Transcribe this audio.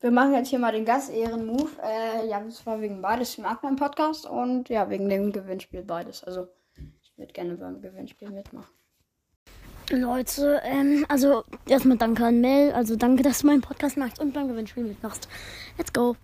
wir machen jetzt hier mal den Gast-Ehren-Move. Äh, ja, das war wegen beides. Ich mag meinen Podcast und ja, wegen dem Gewinnspiel beides. Also, ich würde gerne beim Gewinnspiel mitmachen. Leute, ähm, also erstmal danke an Mel. Also danke, dass du meinen Podcast machst und beim Gewinnspiel mitmachst. Let's go.